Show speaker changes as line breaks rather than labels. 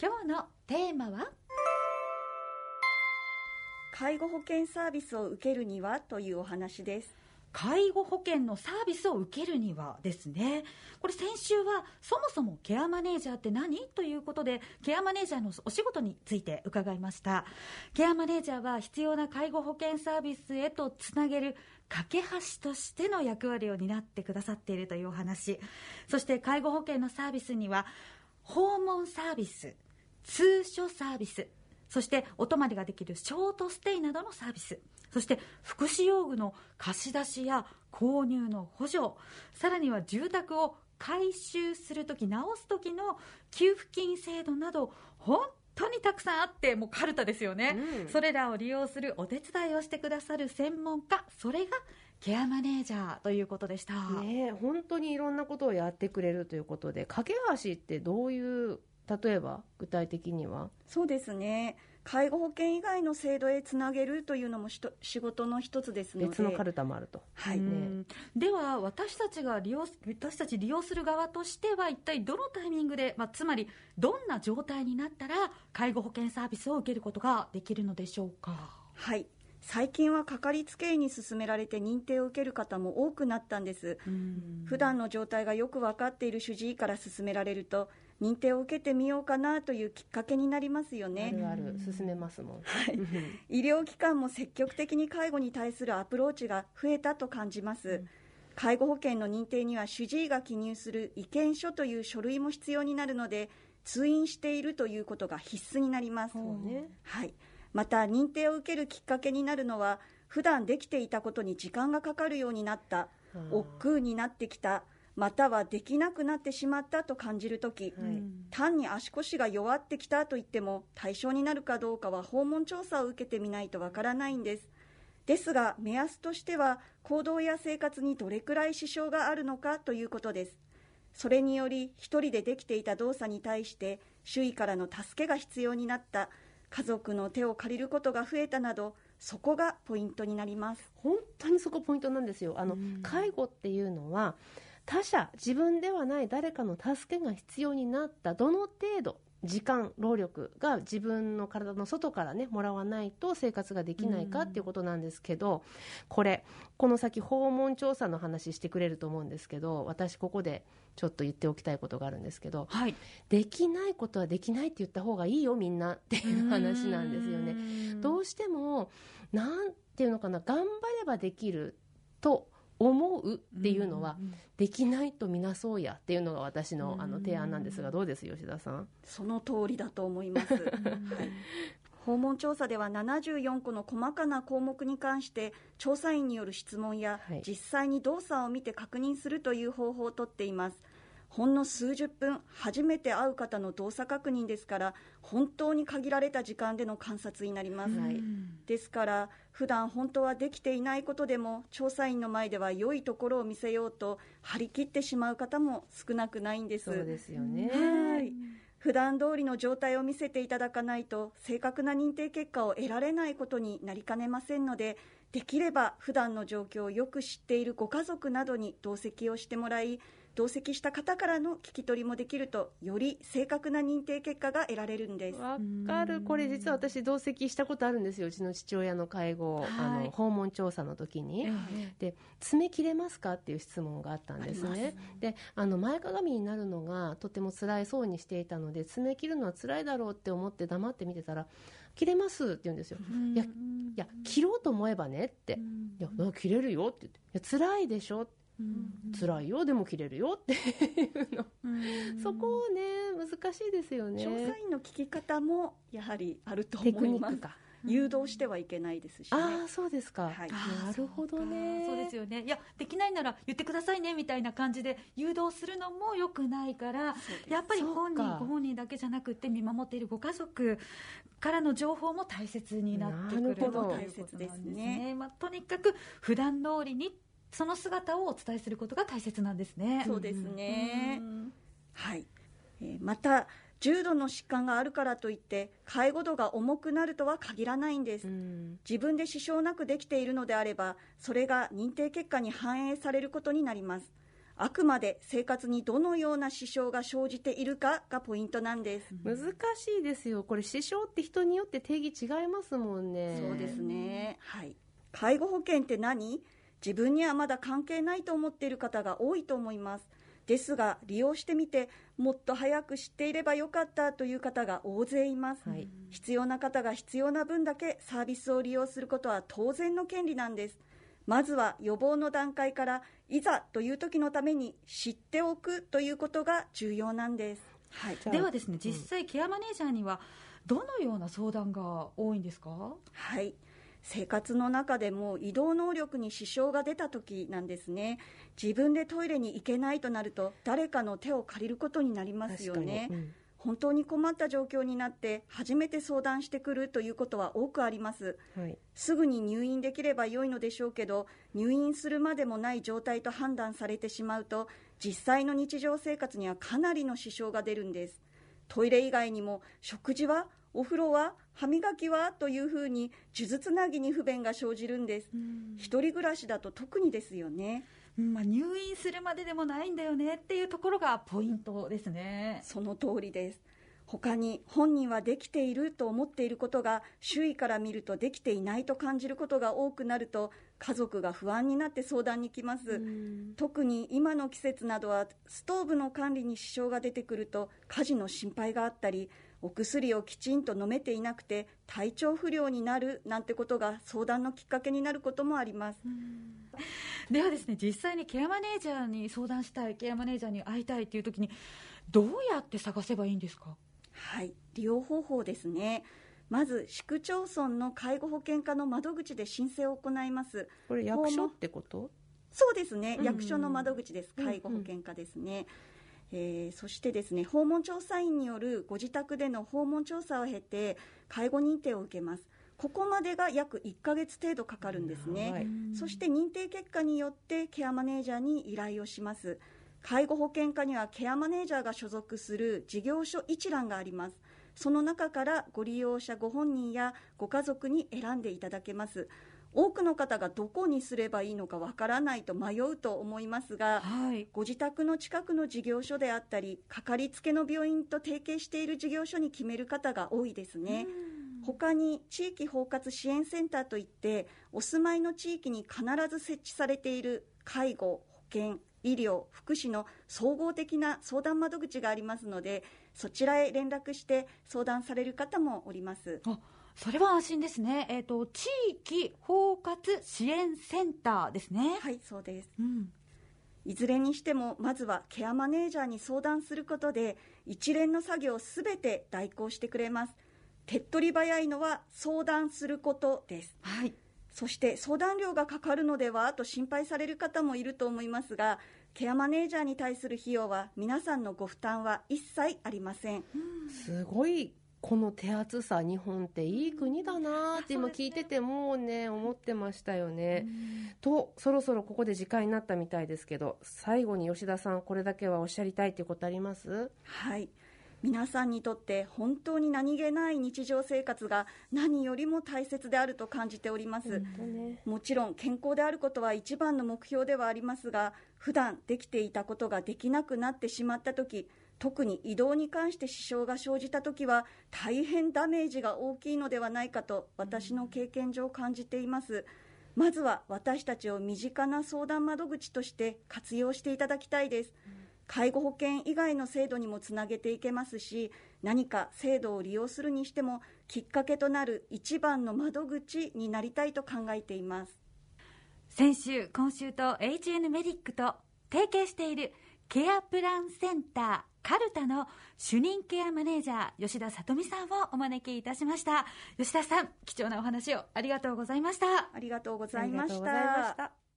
今日のテーマは？
介護保険サービスを受けるにはというお話です。
介護保険のサービスを受けるにはですね。これ先週はそもそもケアマネージャーって何？ということでケアマネージャーのお仕事について伺いました。ケアマネージャーは必要な介護保険サービスへとつなげる架け橋としての役割を担ってくださっているというお話。そして介護保険のサービスには訪問サービス通所サービス。そしてお泊まりができるショートステイなどのサービス。そして福祉用具の貸し出しや購入の補助。さらには住宅を改修するとき直すときの給付金制度など本当にたくさんあってもうカルタですよね、うん、それらを利用するお手伝いをしてくださる専門家。それがケアマネージャーということでした。
ね本当にいろんなことをやってくれるということで架け橋ってどういう例えば具体的には？
そうですね。介護保険以外の制度へつなげるというのも仕事の一つですので。
別のカルタもあると、
はい。ね、では私たちが利用私たち利用する側としては一体どのタイミングで、まあ、つまりどんな状態になったら介護保険サービスを受けることができるのでしょうか？
はい最近はかかりつけ医に勧められて認定を受ける方も多くなったんです。普段の状態がよく分かっている主治医から勧められると認定を受けてみようかなというきっかけになりますよね。
あるある。進めますもん、
はい、医療機関も積極的に介護に対するアプローチが増えたと感じます。うん。介護保険の認定には主治医が記入する意見書という書類も必要になるので通院しているということが必須になります、ね、はい、また認定を受けるきっかけになるのは普段できていたことに時間がかかるようになった億劫になってきたまたはできなくなってしまったと感じるとき、はい、単に足腰が弱ってきたと言っても対象になるかどうかは訪問調査を受けてみないとわからないんです。ですが目安としては行動や生活にどれくらい支障があるのかということです。それにより一人でできていた動作に対して周囲からの助けが必要になった家族の手を借りることが増えたなどそこがポイントになります。
本当にそこポイントなんですよ。あの、介護っていうのは他者自分ではない誰かの助けが必要になったどの程度時間労力が自分の体の外からねもらわないと生活ができないかっていうことなんですけど、これこの先訪問調査の話してくれると思うんですけど私ここでちょっと言っておきたいことがあるんですけど、はい、できないことはできないって言った方がいいよみんな。っていう話なんですよね。どうしてもなんていうのかな頑張ればできると思うっていうのは、できないとみなそうやっていうのが私のあの提案なんですがどうです吉田さん？
その通りだと思います、はい、訪問調査では74個の細かな項目に関して調査員による質問や、はい、実際に動作を見て確認するという方法をとっていますほんの数十分初めて会う方の動作確認ですから本当に限られた時間での観察になります、はい、ですから普段本当はできていないことでも調査員の前では良いところを見せようと張り切ってしまう方も少なくないんです。
そうですよね。
はい。普段通りの状態を見せていただかないと正確な認定結果を得られないことになりかねませんのでできれば普段の状況をよく知っているご家族などに同席をしてもらい同席した方からの聞き取りもできるとより正確な認定結果が得られるんです。
わかる。これ実は私同席したことあるんですようちの父親の介護、はい、あの訪問調査の時に、えー、で爪切れますかっていう質問があったんですね。であの前かがみになるのがとても辛いそうにしていたので爪切るのは辛いだろうって思って黙って見てたら切れますって言うんですよ。いや、いや、切ろうと思えばねって。いや、切れるよって言って。いや、辛いでしょ辛いよでも切れるよっていうの、そこをね難しいですよね。
調査員の聞き方もやはりあると思います。誘導してはいけないですし、
ね、ああそうですか、はい、なるほどね。
そうですよね。いやできないなら言ってくださいねみたいな感じで誘導するのもよくないからやっぱり本人ご本人だけじゃなくて見守っているご家族からの情報も大切になってくると。
大切ですね、
まあ、とにかく普段通りにその姿をお伝えすることが大切なんですね。
そうですね。はい。えー、また重度の疾患があるからといって介護度が重くなるとは限らないんです、自分で支障なくできているのであればそれが認定結果に反映されることになりますあくまで生活にどのような支障が生じているかがポイントなんです。
難しいですよ。これ支障って人によって定義違いますもんね。
そうですね。はい。介護保険って何？自分にはまだ関係ないと思っている方が多いと思います。ですが、利用してみて、もっと早く知っていればよかったという方が大勢います、はい、必要な方が必要な分だけサービスを利用することは当然の権利なんです。まずは予防の段階からいざという時のために知っておくということが重要なんです。
はい、ではですね、実際ケアマネージャーにはどのような相談が多いんですか？
はい。生活の中でも移動能力に支障が出た時なんですね。自分でトイレに行けないとなると誰かの手を借りることになりますよね、うん、本当に困った状況になって初めて相談してくるということは多くあります、はい、すぐに入院できれば良いのでしょうけど入院するまでもない状態と判断されてしまうと実際の日常生活にはかなりの支障が出るんです。トイレ以外にも食事はお風呂は歯磨きはというふうに数珠つなぎに不便が生じるんです。一人暮らしだと特にですよね。
まあ、入院するまででもないんだよねっていうところがポイントですね。
その通りです。他に本人はできていると思っていることが周囲から見るとできていないと感じることが多くなると家族が不安になって相談に来ます。特に今の季節などはストーブの管理に支障が出てくると火事の心配があったりお薬をきちんと飲めていなくて体調不良になるなんてことが相談のきっかけになることもあります。
ではですね実際にケアマネージャーに相談したいケアマネージャーに会いたいという時にどうやって探せばいいんですか？
はい利用方法ですね。まず市区町村の介護保険課の窓口で申請を行います。
これ役所ってこと？
そうですね、うんうん、役所の窓口です。介護保険課ですね、うんうんえー、そしてですね訪問調査員によるご自宅での訪問調査を経て介護認定を受けます。ここまでが約1ヶ月程度かかるんですね、はい、そして認定結果によってケアマネージャーに依頼をします。介護保険課にはケアマネージャーが所属する事業所一覧がありますその中からご利用者ご本人やご家族に選んでいただけます。多くの方がどこにすればいいのかわからないと迷うと思いますが、はい、ご自宅の近くの事業所であったりかかりつけの病院と提携している事業所に決める方が多いですね。他に地域包括支援センターといってお住まいの地域に必ず設置されている介護、保健、医療、福祉の総合的な相談窓口がありますのでそちらへ連絡して相談される方もおります。
それは安心ですね。えっ、ー、と、地域包括支援センターですね。
はい、そうです。うん。いずれにしても、まずはケアマネージャーに相談することで、一連の作業をすべて代行してくれます。手っ取り早いのは相談することです。はい。そして相談料がかかるのではと心配される方もいると思いますが、ケアマネージャーに対する費用は皆さんのご負担は一切ありません。
すごいこの手厚さ日本っていい国だなって今聞いててもうね思ってましたよね。とそろそろここで時間になったみたいですけど最後に吉田さんこれだけはおっしゃりたいということあります？
はい皆さんにとって本当に何気ない日常生活が何よりも大切であると感じております、ね、もちろん健康であることは一番の目標ではありますが普段できていたことができなくなってしまった時特に移動に関して支障が生じたときは大変ダメージが大きいのではないかと私の経験上感じています。まずは私たちを身近な相談窓口として活用していただきたいです介護保険以外の制度にもつなげていけますし何か制度を利用するにしてもきっかけとなる一番の窓口になりたいと考えています。
先週今週と HN メディックと提携しているケアプランセンターカルタの主任ケアマネージャー吉田さ美さんをお招きいたしました。吉田さん貴重なお話をありがとうございました。
ありがとうございました